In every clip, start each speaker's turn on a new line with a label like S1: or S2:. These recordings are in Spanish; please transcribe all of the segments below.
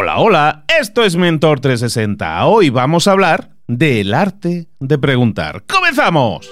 S1: Hola, hola, esto es Mentor 360. Hoy vamos a hablar del arte de preguntar. ¡Comenzamos!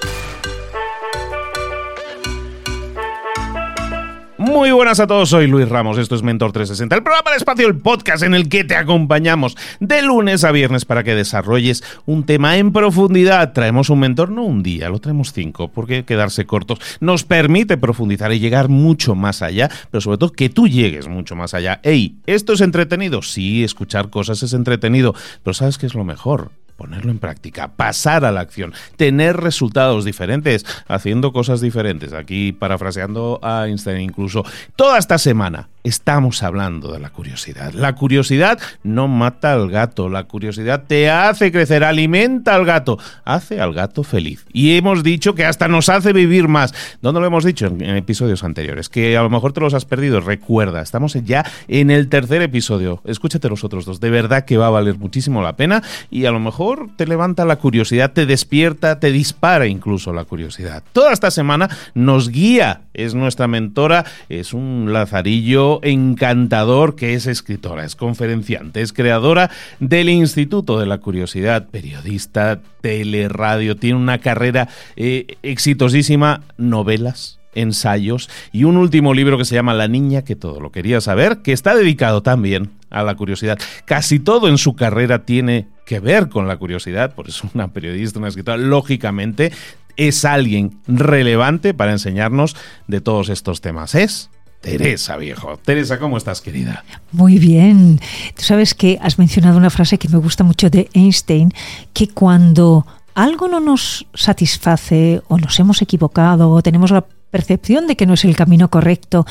S1: Muy buenas a todos, soy Luis Ramos, esto es Mentor 360, el programa de espacio, el podcast en el que te acompañamos de lunes a viernes para que desarrolles un tema en profundidad. Traemos un mentor, no un día, lo traemos cinco, porque quedarse cortos nos permite profundizar y llegar mucho más allá, pero sobre todo que tú llegues mucho más allá. Ey, ¿esto es entretenido? Sí, escuchar cosas es entretenido, pero ¿sabes qué es lo mejor? Ponerlo en práctica, pasar a la acción, tener resultados diferentes, haciendo cosas diferentes. Aquí parafraseando a Einstein incluso. Toda esta semana estamos hablando de la curiosidad. La curiosidad no mata al gato, la curiosidad te hace crecer, alimenta al gato, hace al gato feliz. Y hemos dicho que hasta nos hace vivir más. ¿Dónde lo hemos dicho? En, episodios anteriores, que a lo mejor te los has perdido. Recuerda, estamos ya en el tercer episodio. Escúchate los otros dos, de verdad que va a valer muchísimo la pena y a lo mejor te levanta la curiosidad, te despierta, te dispara incluso la curiosidad. Toda esta semana nos guía, es nuestra mentora, es un lazarillo encantador que es escritora, es conferenciante, es creadora del Instituto de la Curiosidad, periodista, teleradio, tiene una carrera eh, exitosísima, novelas, ensayos y un último libro que se llama La niña que todo lo quería saber, que está dedicado también a la curiosidad. Casi todo en su carrera tiene que ver con la curiosidad, por eso una periodista, una escritora, lógicamente es alguien relevante para enseñarnos de todos estos temas. Es Teresa, viejo. Teresa, ¿cómo estás, querida?
S2: Muy bien. Tú sabes que has mencionado una frase que me gusta mucho de Einstein, que cuando algo no nos satisface o nos hemos equivocado o tenemos la percepción de que no es el camino correcto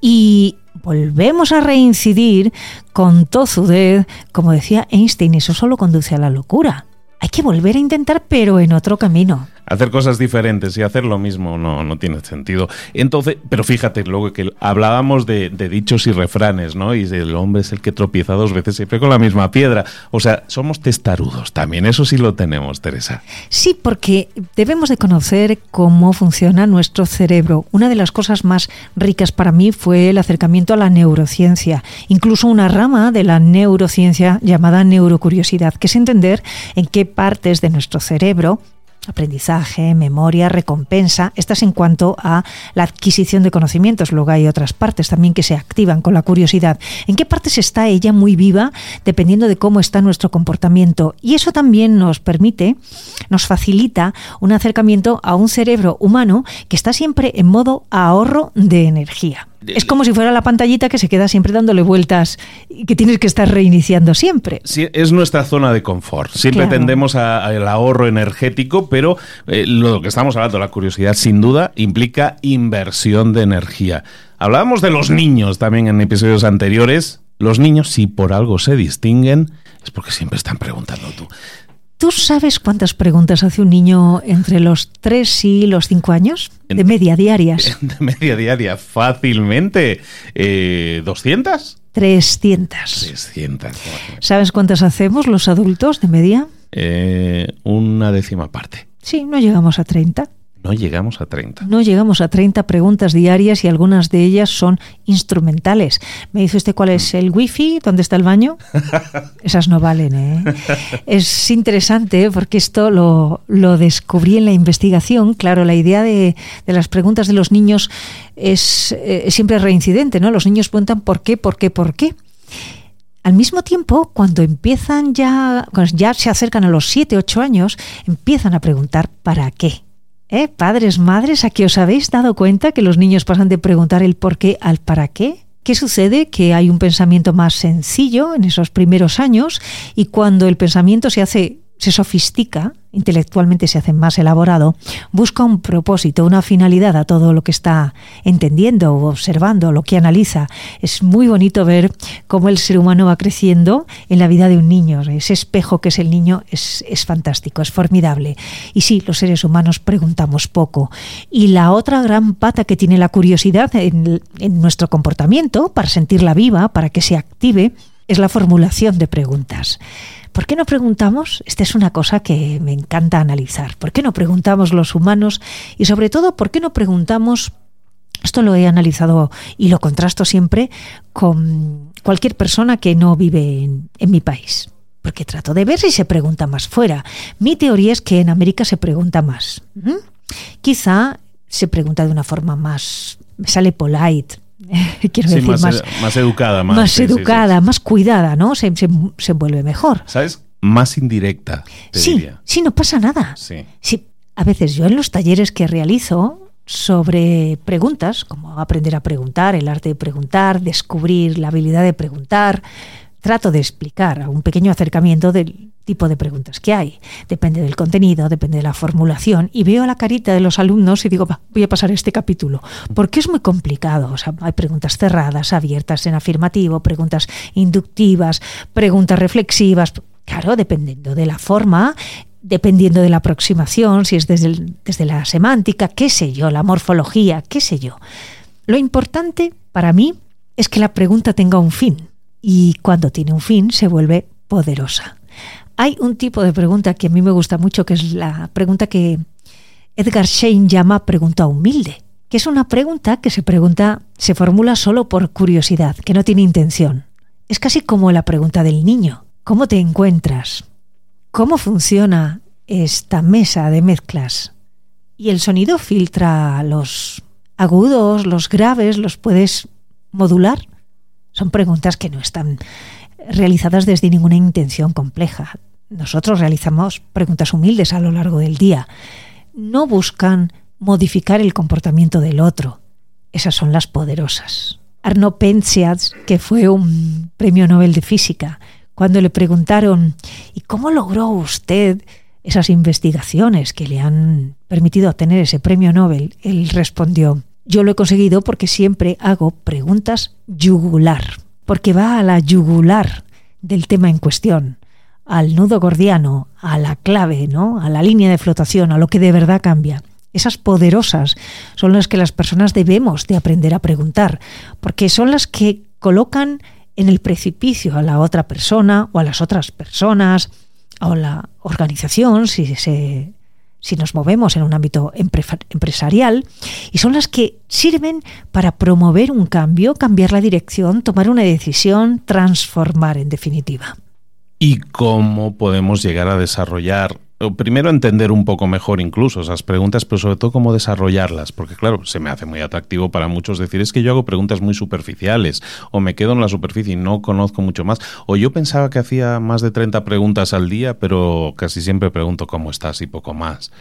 S2: y volvemos a reincidir con tozudez, como decía Einstein, eso solo conduce a la locura. Hay que volver a intentar, pero en otro camino
S1: hacer cosas diferentes y hacer lo mismo no, no tiene sentido. Entonces, pero fíjate, luego que hablábamos de, dichos y refranes, ¿no? Y el hombre es el que tropieza dos veces siempre con la misma piedra. O sea, somos testarudos también, eso sí lo tenemos, Teresa.
S2: Sí, porque debemos de conocer cómo funciona nuestro cerebro. Una de las cosas más ricas para mí fue el acercamiento a la neurociencia, incluso una rama de la neurociencia llamada neurocuriosidad, que es entender en qué partes de nuestro cerebro aprendizaje, memoria, recompensa. Estas en cuanto a la adquisición de conocimientos. Luego hay otras partes también que se activan con la curiosidad. ¿En qué partes está ella muy viva dependiendo de cómo está nuestro comportamiento? Y eso también nos permite, nos facilita un acercamiento a un cerebro humano que está siempre en modo ahorro de energía. Es como si fuera la pantallita que se queda siempre dándole vueltas y que tienes que estar reiniciando siempre.
S1: Sí, es nuestra zona de confort. Siempre tendemos al ahorro energético, pero eh, lo que estamos hablando, la curiosidad, sin duda, implica inversión de energía. Hablábamos de los niños también en episodios anteriores. Los niños, si por algo se distinguen, es porque siempre están preguntando tú.
S2: ¿Tú sabes cuántas preguntas hace un niño entre los 3 y los 5 años? De media diarias.
S1: De media diaria, fácilmente. Eh, ¿200?
S2: 300.
S1: 300.
S2: ¿Sabes cuántas hacemos los adultos de media?
S1: Eh, una décima parte.
S2: Sí, no llegamos a 30.
S1: No llegamos a 30.
S2: No llegamos a 30 preguntas diarias y algunas de ellas son instrumentales. ¿Me dice usted cuál es el wifi? ¿Dónde está el baño? Esas no valen, ¿eh? Es interesante porque esto lo, descubrí en la investigación. Claro, la idea de, las preguntas de los niños es, eh, siempre reincidente, ¿no? Los niños preguntan por qué, por qué, por qué. Al mismo tiempo, cuando empiezan ya, cuando ya se acercan a los 7, 8 años, empiezan a preguntar ¿para qué? ¿Eh? Padres, madres, ¿a qué os habéis dado cuenta que los niños pasan de preguntar el por qué al para qué? ¿Qué sucede? Que hay un pensamiento más sencillo en esos primeros años y cuando el pensamiento se hace se sofistica, intelectualmente se hace más elaborado, busca un propósito, una finalidad a todo lo que está entendiendo o observando, lo que analiza. Es muy bonito ver cómo el ser humano va creciendo en la vida de un niño. Ese espejo que es el niño es, fantástico, es formidable. Y sí, los seres humanos preguntamos poco. Y la otra gran pata que tiene la curiosidad en nuestro comportamiento, para sentirla viva, para que se active, es la formulación de preguntas. ¿Por qué no preguntamos? Esta es una cosa que me encanta analizar. ¿Por qué no preguntamos los humanos? Y sobre todo, ¿por qué no preguntamos esto lo he analizado y lo contrasto siempre con, cualquier persona que no vive en, mi país porque trato de ver si se pregunta más fuera. Mi teoría es que en América se pregunta más. ¿Mm? Quizá se pregunta de una forma más, me sale polite, quiero
S1: Sí,
S2: decir,
S1: más,
S2: más,
S1: más educada, más,
S2: más
S1: sí, sí,
S2: educada,
S1: sí.
S2: más cuidada, ¿no? Se, se, se vuelve mejor.
S1: ¿Sabes? Más indirecta, te
S2: Sí,
S1: diría.
S2: sí, no pasa nada.
S1: Sí.
S2: Sí, a veces yo en los talleres que realizo sobre preguntas, como aprender a preguntar, el arte de preguntar, descubrir la habilidad de preguntar, trato de explicar un pequeño acercamiento del tipo de preguntas que hay. Depende del contenido, depende de la formulación y veo la carita de los alumnos y digo, "Va, voy a pasar este capítulo, porque es muy complicado. O sea, hay preguntas cerradas, abiertas en afirmativo, preguntas inductivas, preguntas reflexivas. Claro, dependiendo de la forma, dependiendo de la aproximación, si es desde, desde la semántica, qué sé yo, la morfología, qué sé yo. Lo importante para mí es que la pregunta tenga un fin y cuando tiene un fin se vuelve poderosa. Hay un tipo de pregunta que a mí me gusta mucho, que es la pregunta que Edgar Schein llama pregunta humilde, que es una pregunta que se pregunta, se formula solo por curiosidad, que no tiene intención. Es casi como la pregunta del niño. ¿Cómo te encuentras? ¿Cómo funciona esta mesa de mezclas? Y el sonido filtra los agudos, los graves, los puedes modular. Son preguntas que no están realizadas desde ninguna intención compleja. Nosotros realizamos preguntas humildes a lo largo del día. No buscan modificar el comportamiento del otro. Esas son las poderosas. Arnaud Penzias, que fue un premio Nobel de Física, cuando le preguntaron ¿y cómo logró usted esas investigaciones que le han permitido obtener ese premio Nobel? Él respondió yo lo he conseguido porque siempre hago preguntas yugular, porque va a la yugular del tema en cuestión, al nudo gordiano, a la clave, ¿no? A la línea de flotación, a lo que de verdad cambia. Esas poderosas son las que las personas debemos de aprender a preguntar, porque son las que colocan en el precipicio a la otra persona o a las otras personas o la organización si se si nos movemos en un ámbito empre- empresarial, y son las que sirven para promover un cambio, cambiar la dirección, tomar una decisión, transformar en definitiva.
S1: ¿Y cómo podemos llegar a desarrollar, primero entender un poco mejor incluso esas preguntas, pero sobre todo cómo desarrollarlas? Porque claro, se me hace muy atractivo para muchos decir es que yo hago preguntas muy superficiales, o me quedo en la superficie y no conozco mucho más, o yo pensaba que hacía más de 30 preguntas al día, pero casi siempre pregunto cómo estás y poco más.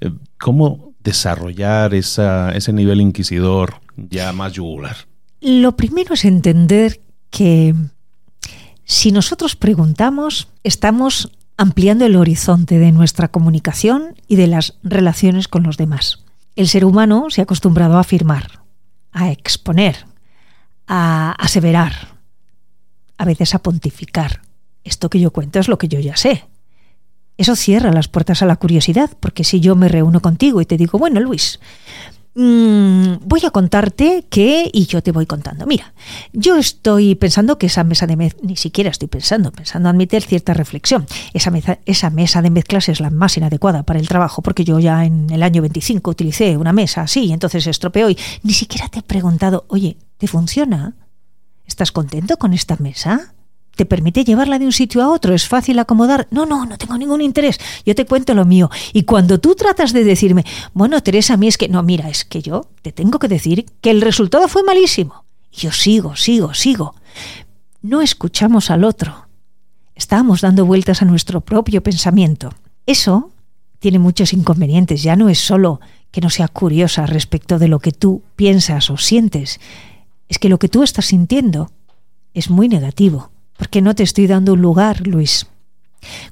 S1: Eh, ¿Cómo desarrollar esa, ese nivel inquisidor ya más yugular?
S2: Lo primero es entender que si nosotros preguntamos, estamos ampliando el horizonte de nuestra comunicación y de las relaciones con los demás. El ser humano se ha acostumbrado a afirmar, a exponer, a aseverar, a veces a pontificar. Esto que yo cuento es lo que yo ya sé. Eso cierra las puertas a la curiosidad, porque si yo me reúno contigo y te digo, bueno, Luis, Mm, voy a contarte que, y yo te voy contando, mira, yo estoy pensando que esa mesa de mezclas, ni siquiera estoy pensando, pensando admitir cierta reflexión, esa mesa, esa mesa de mezclas es la más inadecuada para el trabajo, porque yo ya en el año 25 utilicé una mesa así, y entonces se estropeó y ni siquiera te he preguntado, oye, ¿te funciona? ¿Estás contento con esta mesa? ¿Te permite llevarla de un sitio a otro? ¿Es fácil acomodar? No, no, no tengo ningún interés. Yo te cuento lo mío. Y cuando tú tratas de decirme, bueno, Teresa, a mí es que, no, mira, es que yo te tengo que decir que el resultado fue malísimo. Y yo sigo, sigo, sigo. No escuchamos al otro. Estamos dando vueltas a nuestro propio pensamiento. Eso tiene muchos inconvenientes. Ya no es solo que no sea curiosa respecto de lo que tú piensas o sientes. Es que lo que tú estás sintiendo es muy negativo porque no te estoy dando un lugar, Luis.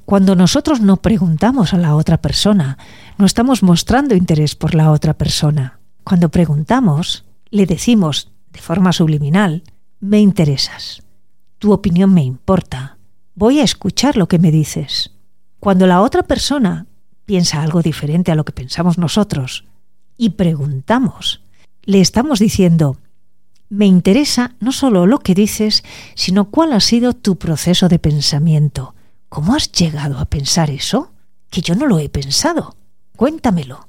S2: Cuando nosotros no preguntamos a la otra persona, no estamos mostrando interés por la otra persona. Cuando preguntamos, le decimos de forma subliminal, me interesas, tu opinión me importa, voy a escuchar lo que me dices. Cuando la otra persona piensa algo diferente a lo que pensamos nosotros y preguntamos, le estamos diciendo, me interesa no solo lo que dices, sino cuál ha sido tu proceso de pensamiento. ¿Cómo has llegado a pensar eso? Que yo no lo he pensado. Cuéntamelo.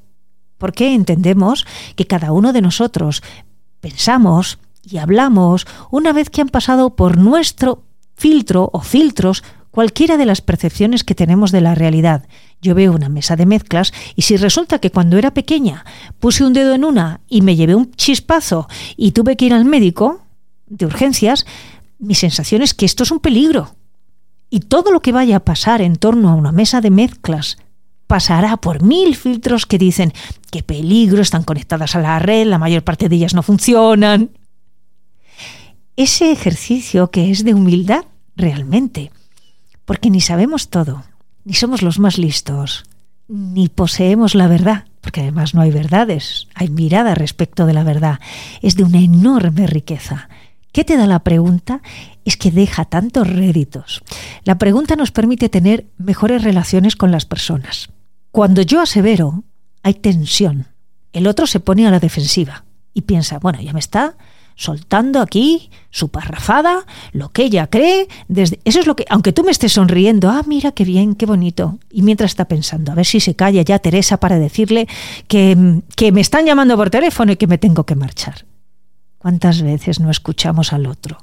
S2: Porque entendemos que cada uno de nosotros pensamos y hablamos una vez que han pasado por nuestro filtro o filtros cualquiera de las percepciones que tenemos de la realidad. Yo veo una mesa de mezclas y si resulta que cuando era pequeña puse un dedo en una y me llevé un chispazo y tuve que ir al médico de urgencias, mi sensación es que esto es un peligro. Y todo lo que vaya a pasar en torno a una mesa de mezclas pasará por mil filtros que dicen qué peligro, están conectadas a la red, la mayor parte de ellas no funcionan. Ese ejercicio que es de humildad realmente, porque ni sabemos todo, ni somos los más listos, ni poseemos la verdad, porque además no hay verdades, hay mirada respecto de la verdad, es de una enorme riqueza. ¿Qué te da la pregunta? Es que deja tantos réditos. La pregunta nos permite tener mejores relaciones con las personas. Cuando yo asevero, hay tensión. El otro se pone a la defensiva y piensa, bueno, ya me está soltando aquí su parrafada, lo que ella cree, desde eso es lo que aunque tú me estés sonriendo, ah, mira qué bien, qué bonito, y mientras está pensando, a ver si se calla ya Teresa para decirle que, que me están llamando por teléfono y que me tengo que marchar. ¿Cuántas veces no escuchamos al otro?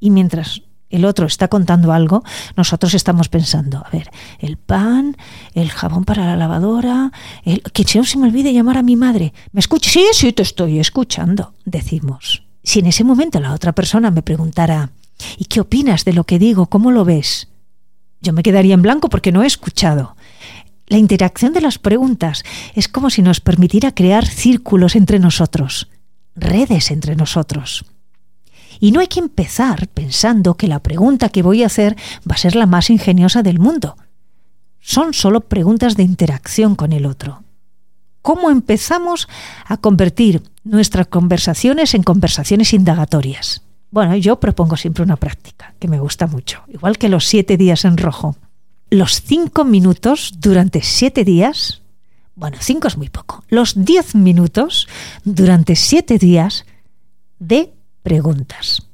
S2: Y mientras el otro está contando algo, nosotros estamos pensando, a ver, el pan, el jabón para la lavadora, el, que no se me olvide llamar a mi madre. ¿Me escucha? Sí, sí, te estoy escuchando, decimos. Si en ese momento la otra persona me preguntara, ¿y qué opinas de lo que digo? ¿Cómo lo ves? Yo me quedaría en blanco porque no he escuchado. La interacción de las preguntas es como si nos permitiera crear círculos entre nosotros, redes entre nosotros. Y no hay que empezar pensando que la pregunta que voy a hacer va a ser la más ingeniosa del mundo. Son solo preguntas de interacción con el otro. ¿Cómo empezamos a convertir nuestras conversaciones en conversaciones indagatorias? Bueno, yo propongo siempre una práctica que me gusta mucho, igual que los siete días en rojo. Los cinco minutos durante siete días, bueno, cinco es muy poco, los diez minutos durante siete días de preguntas,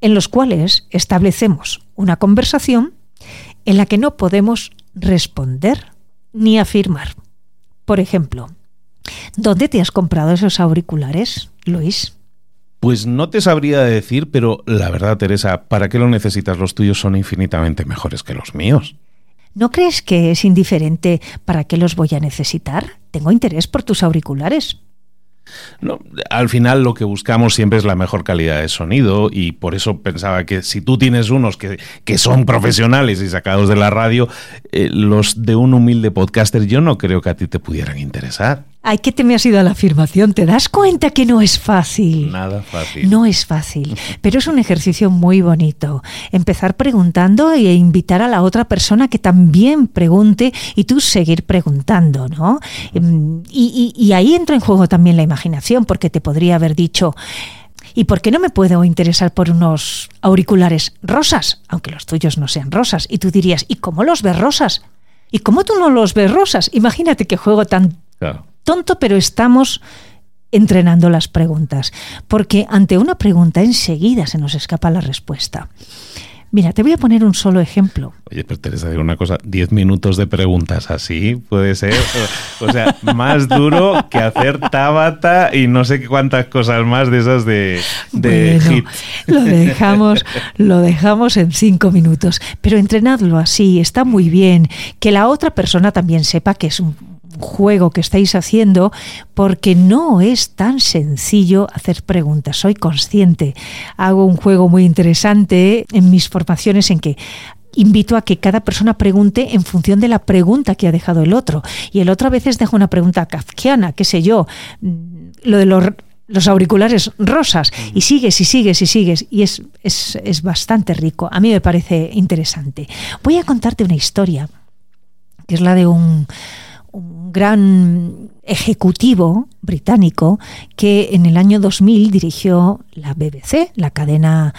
S2: en los cuales establecemos una conversación en la que no podemos responder ni afirmar. Por ejemplo, ¿dónde te has comprado esos auriculares, Luis?
S1: Pues no te sabría decir, pero la verdad, Teresa, ¿para qué lo necesitas? Los tuyos son infinitamente mejores que los míos.
S2: ¿No crees que es indiferente para qué los voy a necesitar? Tengo interés por tus auriculares.
S1: No, al final lo que buscamos siempre es la mejor calidad de sonido y por eso pensaba que si tú tienes unos que, que son profesionales y sacados de la radio, eh, los de un humilde podcaster yo no creo que a ti te pudieran interesar.
S2: Ay, ¿qué te me ha sido la afirmación? ¿Te das cuenta que no es fácil?
S1: Nada fácil.
S2: No es fácil, pero es un ejercicio muy bonito. Empezar preguntando e invitar a la otra persona que también pregunte y tú seguir preguntando, ¿no? Em, y, y ahí entra en juego también la imaginación, porque te podría haber dicho, ¿Y por qué no me puedo interesar por unos auriculares rosas? Aunque los tuyos no sean rosas. Y tú dirías, ¿y cómo los ves rosas? ¿Y cómo tú no los ves rosas? Imagínate qué juego tan tonto, pero estamos entrenando las preguntas, porque ante una pregunta enseguida se nos escapa la respuesta. Mira, te voy a poner un solo ejemplo.
S1: Oye, pero Teresa, digo una cosa, diez minutos de preguntas así puede ser, o, sea, más duro que hacer Tabata y no sé cuántas cosas más de esas de, de hit.
S2: Lo dejamos, lo dejamos en cinco minutos, pero entrenadlo así, está muy bien, que la otra persona también sepa que es un juego que estáis haciendo porque no es tan sencillo hacer preguntas. Soy consciente. Hago un juego muy interesante en mis formaciones en que invito a que cada persona pregunte en función de la pregunta que ha dejado el otro. Y el otro a veces deja una pregunta kafkiana, qué sé yo, lo de los, auriculares rosas, y sigues y sigues y sigues, y es, es, es bastante rico. A mí me parece interesante. Voy a contarte una historia, que es la de un un gran ejecutivo británico que en el año 2000 dirigió la BBC, la cadena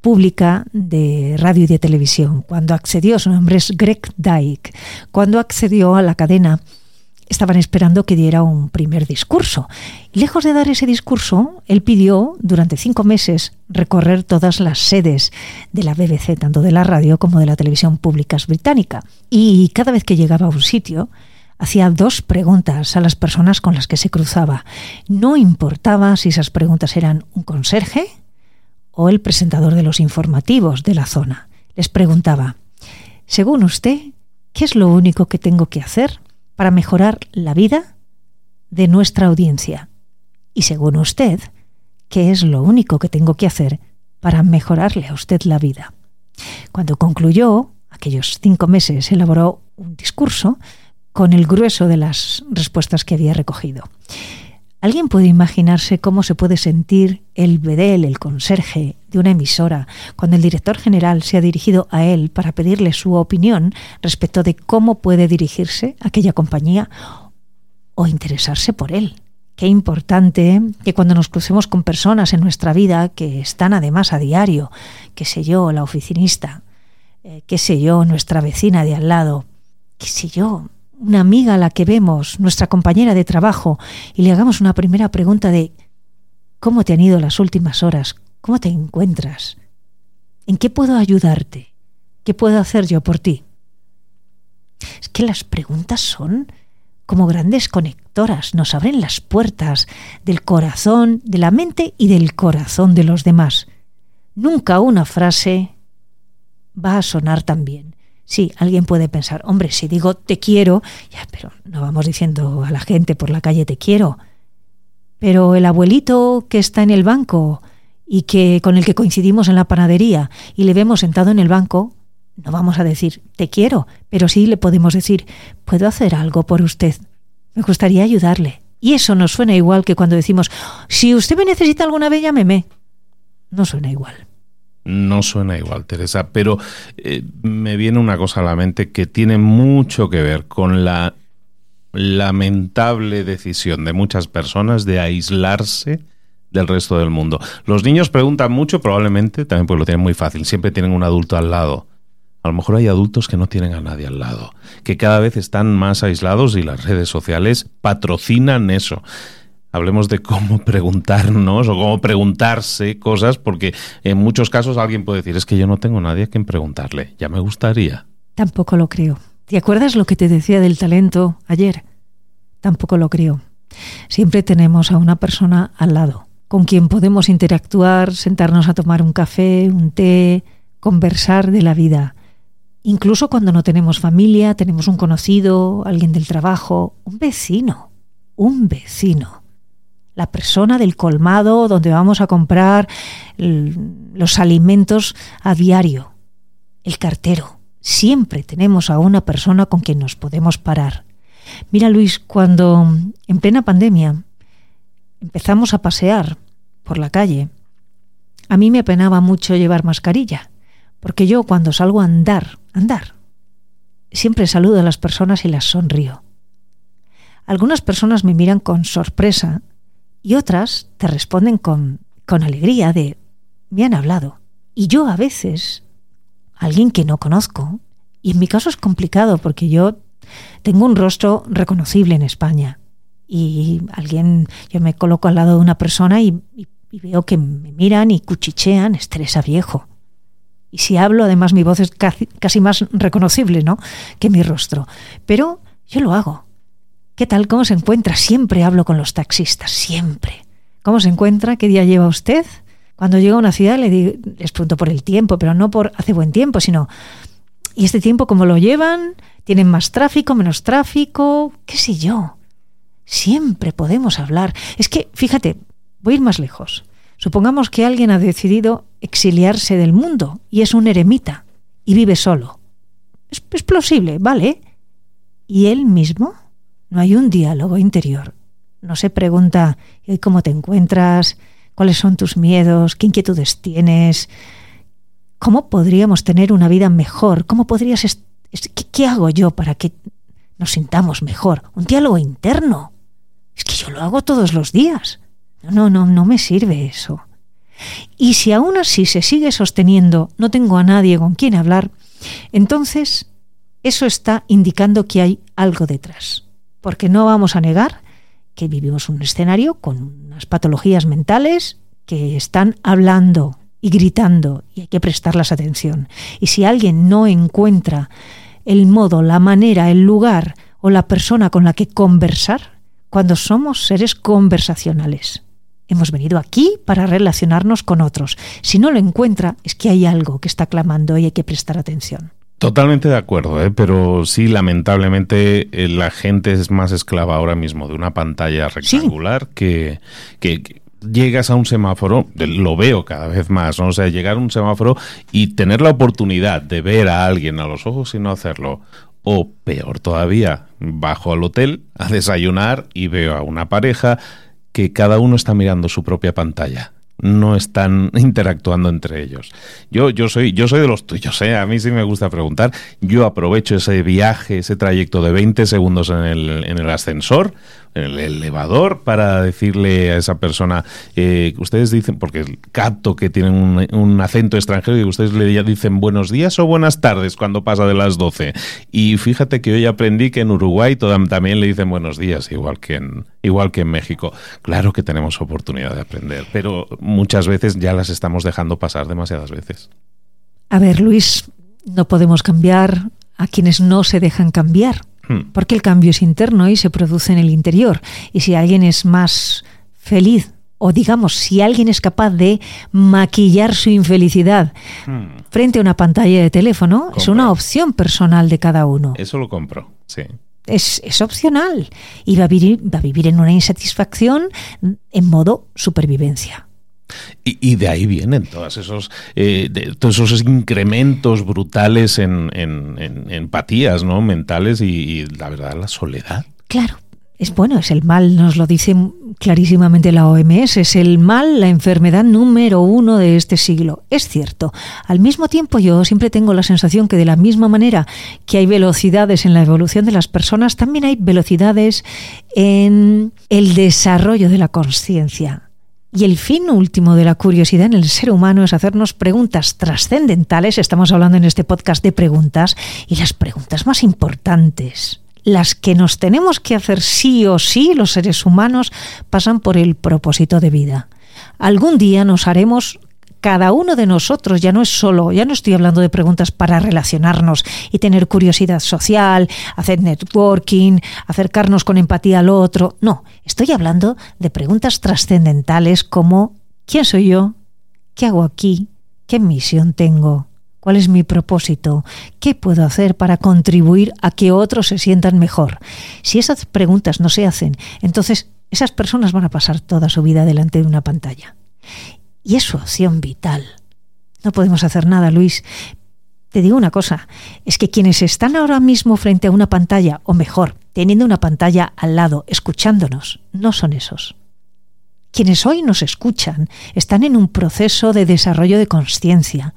S2: pública de radio y de televisión. Cuando accedió, su nombre es Greg Dyke, cuando accedió a la cadena estaban esperando que diera un primer discurso. Lejos de dar ese discurso, él pidió durante cinco meses recorrer todas las sedes de la BBC, tanto de la radio como de la televisión públicas británica. Y cada vez que llegaba a un sitio, hacía dos preguntas a las personas con las que se cruzaba. No importaba si esas preguntas eran un conserje o el presentador de los informativos de la zona. Les preguntaba, según usted, ¿qué es lo único que tengo que hacer para mejorar la vida de nuestra audiencia? Y según usted, ¿qué es lo único que tengo que hacer para mejorarle a usted la vida? Cuando concluyó, aquellos cinco meses, elaboró un discurso con el grueso de las respuestas que había recogido. ¿Alguien puede imaginarse cómo se puede sentir el bedel, el conserje de una emisora, cuando el director general se ha dirigido a él para pedirle su opinión respecto de cómo puede dirigirse aquella compañía o interesarse por él? Qué importante que cuando nos crucemos con personas en nuestra vida que están además a diario, qué sé yo, la oficinista, eh, qué sé yo, nuestra vecina de al lado, qué sé yo, una amiga a la que vemos, nuestra compañera de trabajo, y le hagamos una primera pregunta de ¿cómo te han ido las últimas horas? ¿Cómo te encuentras? ¿En qué puedo ayudarte? ¿Qué puedo hacer yo por ti? Es que las preguntas son como grandes conectoras, nos abren las puertas del corazón, de la mente y del corazón de los demás. Nunca una frase va a sonar tan bien. Sí, alguien puede pensar, hombre, si digo te quiero, ya, pero no vamos diciendo a la gente por la calle te quiero. Pero el abuelito que está en el banco y que con el que coincidimos en la panadería y le vemos sentado en el banco, no vamos a decir te quiero, pero sí le podemos decir puedo hacer algo por usted. Me gustaría ayudarle. Y eso nos suena igual que cuando decimos si usted me necesita alguna vez llámeme. No suena igual.
S1: No suena igual, Teresa, pero eh, me viene una cosa a la mente que tiene mucho que ver con la lamentable decisión de muchas personas de aislarse del resto del mundo. Los niños preguntan mucho, probablemente, también porque lo tienen muy fácil, siempre tienen un adulto al lado. A lo mejor hay adultos que no tienen a nadie al lado, que cada vez están más aislados y las redes sociales patrocinan eso hablemos de cómo preguntarnos o cómo preguntarse cosas, porque en muchos casos alguien puede decir, es que yo no tengo nadie a quien preguntarle, ya me gustaría.
S2: Tampoco lo creo. ¿Te acuerdas lo que te decía del talento ayer? Tampoco lo creo. Siempre tenemos a una persona al lado, con quien podemos interactuar, sentarnos a tomar un café, un té, conversar de la vida. Incluso cuando no tenemos familia, tenemos un conocido, alguien del trabajo, un vecino, un vecino la persona del colmado donde vamos a comprar los alimentos a diario, el cartero. Siempre tenemos a una persona con quien nos podemos parar. Mira Luis, cuando en plena pandemia empezamos a pasear por la calle, a mí me apenaba mucho llevar mascarilla, porque yo cuando salgo a andar, andar, siempre saludo a las personas y las sonrío. Algunas personas me miran con sorpresa y otras te responden con, con alegría de, me han hablado. Y yo a veces, alguien que no conozco, y en mi caso es complicado porque yo tengo un rostro reconocible en España. Y alguien, yo me coloco al lado de una persona y, veo que me miran y cuchichean, estresa viejo. Y si hablo, además mi voz es casi, casi más reconocible, ¿no? Que mi rostro. Pero yo lo hago. ¿Qué tal? ¿Cómo se encuentra? Siempre hablo con los taxistas, siempre. ¿Cómo se encuentra? ¿Qué día lleva usted? Cuando llego a una ciudad le digo, les pregunto por el tiempo, pero no por hace buen tiempo, sino ¿y este tiempo cómo lo llevan? ¿Tienen más tráfico, menos tráfico? ¿Qué sé yo? Siempre podemos hablar. Es que, fíjate, voy a ir más lejos. Supongamos que alguien ha decidido exiliarse del mundo y es un eremita y vive solo. Es, es plausible, ¿vale? ¿Y él mismo? No hay un diálogo interior. No se pregunta cómo te encuentras, cuáles son tus miedos, qué inquietudes tienes, cómo podríamos tener una vida mejor, cómo podrías... ¿Qué, hago yo para que nos sintamos mejor? Un diálogo interno. Es que yo lo hago todos los días. No, no, no me sirve eso. Y si aún así se sigue sosteniendo, no tengo a nadie con quien hablar, entonces eso está indicando que hay algo detrás porque no vamos a negar que vivimos un escenario con unas patologías mentales que están hablando y gritando y hay que prestarlas atención. Y si alguien no encuentra el modo, la manera, el lugar o la persona con la que conversar cuando somos seres conversacionales. Hemos venido aquí para relacionarnos con otros. Si no lo encuentra, es que hay algo que está clamando y hay que prestar atención.
S1: Totalmente de acuerdo, ¿eh? pero sí, lamentablemente eh, la gente es más esclava ahora mismo de una pantalla rectangular que, que, llegas a un semáforo, lo veo cada vez más, ¿no? O sea, llegar a un semáforo y tener la oportunidad de ver a alguien a los ojos y no hacerlo. O peor todavía, bajo al hotel a desayunar y veo a una pareja que cada uno está mirando su propia pantalla no están interactuando entre ellos. Yo, yo, soy, yo soy de los tuyos, ¿eh? a mí sí me gusta preguntar. Yo aprovecho ese viaje, ese trayecto de 20 segundos en el, en el ascensor el elevador para decirle a esa persona, eh, ustedes dicen, porque capto que tienen un, acento extranjero y ustedes le dicen buenos días o buenas tardes cuando pasa de las 12. Y fíjate que hoy aprendí que en Uruguay también le dicen buenos días, igual que, en, igual que en México. Claro que tenemos oportunidad de aprender, pero muchas veces ya las estamos dejando pasar demasiadas veces.
S2: A ver, Luis, no podemos cambiar a quienes no se dejan cambiar. Hmm. Porque el cambio es interno y se produce en el interior. Y si alguien es más feliz, o digamos, si alguien es capaz de maquillar su infelicidad hmm. frente a una pantalla de teléfono, es una opción personal de cada uno.
S1: Eso lo compro, sí.
S2: Es, es, opcional y va a, vivir, va a vivir en una insatisfacción en modo supervivencia.
S1: Y, de ahí vienen todos esos, eh, todos esos incrementos brutales en, empatías ¿no? mentales y, la verdad la soledad.
S2: Claro, es bueno, es el mal, nos lo dice clarísimamente la OMS, es el mal, la enfermedad número uno de este siglo. Es cierto. Al mismo tiempo yo siempre tengo la sensación que de la misma manera que hay velocidades en la evolución de las personas, también hay velocidades en el desarrollo de la conciencia. Y el fin último de la curiosidad en el ser humano es hacernos preguntas trascendentales. Estamos hablando en este podcast de preguntas y las preguntas más importantes, las que nos tenemos que hacer sí o sí los seres humanos, pasan por el propósito de vida. Algún día nos haremos cada uno de nosotros, ya no es solo, ya no estoy hablando de preguntas para relacionarnos y tener curiosidad social, hacer networking, acercarnos con empatía al otro, no, estoy hablando de preguntas trascendentales como ¿quién soy yo? ¿Qué hago aquí? ¿Qué misión tengo? ¿Cuál es mi propósito? ¿Qué puedo hacer para contribuir a que otros se sientan mejor? Si esas preguntas no se hacen, entonces esas personas van a pasar toda su vida delante de una pantalla y es su opción vital. No podemos hacer nada, Luis. Te digo una cosa, es que quienes están ahora mismo frente a una pantalla, o mejor, teniendo una pantalla al lado, escuchándonos, no son esos. Quienes hoy nos escuchan están en un proceso de desarrollo de conciencia.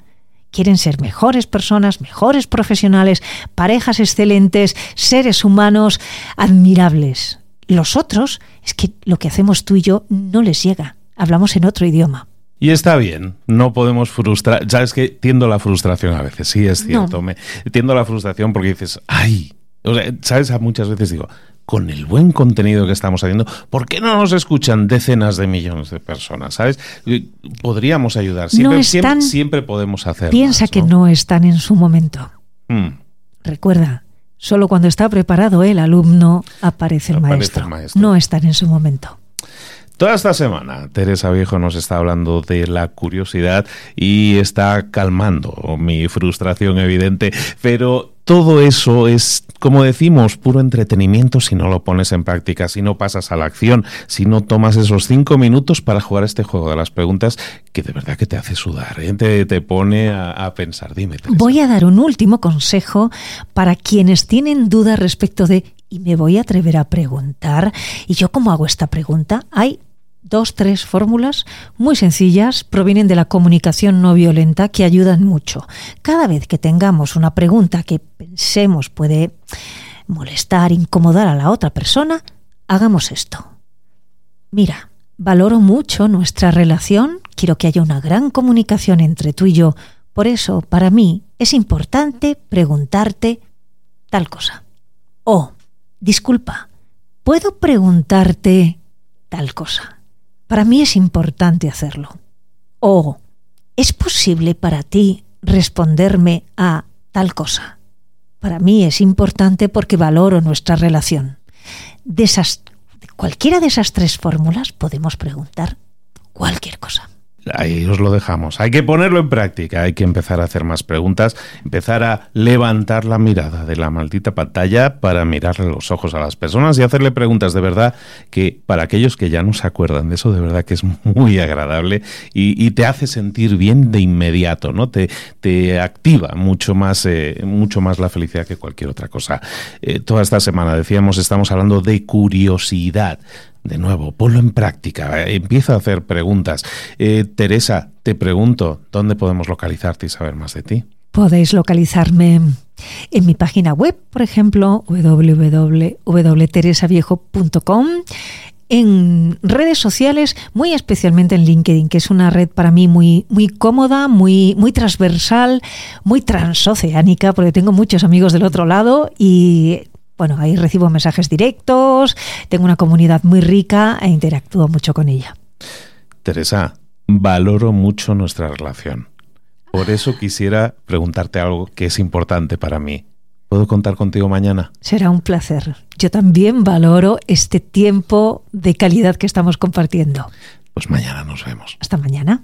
S2: Quieren ser mejores personas, mejores profesionales, parejas excelentes, seres humanos admirables. Los otros, es que lo que hacemos tú y yo no les llega. Hablamos en otro idioma.
S1: Y está bien, no podemos frustrar. Sabes que tiendo la frustración a veces, sí es cierto. Me, tiendo la frustración porque dices, ay, o sea, sabes, muchas veces digo, con el buen contenido que estamos haciendo, ¿por qué no nos escuchan decenas de millones de personas? ¿Sabes? Podríamos ayudar, siempre, siempre, podemos hacerlo.
S2: Piensa que no están en su momento. Hmm. Recuerda, solo cuando está preparado el alumno aparece, el, maestro. el maestro. No están en su momento.
S1: Toda esta semana Teresa Viejo nos está hablando de la curiosidad y está calmando mi frustración evidente, pero todo eso es, como decimos, puro entretenimiento si no lo pones en práctica, si no pasas a la acción, si no tomas esos cinco minutos para jugar este juego de las preguntas que de verdad que te hace sudar, ¿eh? te, pone a, pensar. Dime.
S2: Voy a dar un último consejo para quienes tienen dudas respecto de y me voy a atrever a preguntar. ¿Y yo cómo hago esta pregunta? Hay dos, tres fórmulas muy sencillas, provienen de la comunicación no violenta que ayudan mucho. Cada vez que tengamos una pregunta que pensemos puede molestar, incomodar a la otra persona, hagamos esto. Mira, valoro mucho nuestra relación, quiero que haya una gran comunicación entre tú y yo, por eso para mí es importante preguntarte tal cosa. O, disculpa, ¿puedo preguntarte tal cosa? Para mí es importante hacerlo. O, ¿es posible para ti responderme a tal cosa? para mí es importante porque valoro nuestra relación. De esas, cualquiera de esas tres fórmulas podemos preguntar cualquier cosa.
S1: Ahí os lo dejamos. Hay que ponerlo en práctica, hay que empezar a hacer más preguntas, empezar a levantar la mirada de la maldita pantalla para mirarle los ojos a las personas y hacerle preguntas de verdad que para aquellos que ya no se acuerdan de eso, de verdad que es muy agradable y, te hace sentir bien de inmediato, ¿no? Te, te activa mucho más, eh, mucho más la felicidad que cualquier otra cosa. Eh, toda esta semana decíamos, estamos hablando de curiosidad de nuevo, ponlo en práctica, eh, empieza a hacer preguntas. Eh, Teresa, te pregunto, ¿dónde podemos localizarte y saber más de ti?
S2: Podéis localizarme en mi página web, por ejemplo, www.teresaviejo.com, en redes sociales, muy especialmente en LinkedIn, que es una red para mí muy, muy cómoda, muy, muy transversal, muy transoceánica, porque tengo muchos amigos del otro lado y bueno, ahí recibo mensajes directos, tengo una comunidad muy rica e interactúo mucho con ella.
S1: Teresa, valoro mucho nuestra relación. Por eso quisiera preguntarte algo que es importante para mí. ¿Puedo contar contigo mañana?
S2: Será un placer. Yo también valoro este tiempo de calidad que estamos compartiendo.
S1: Pues mañana nos vemos.
S2: Hasta mañana.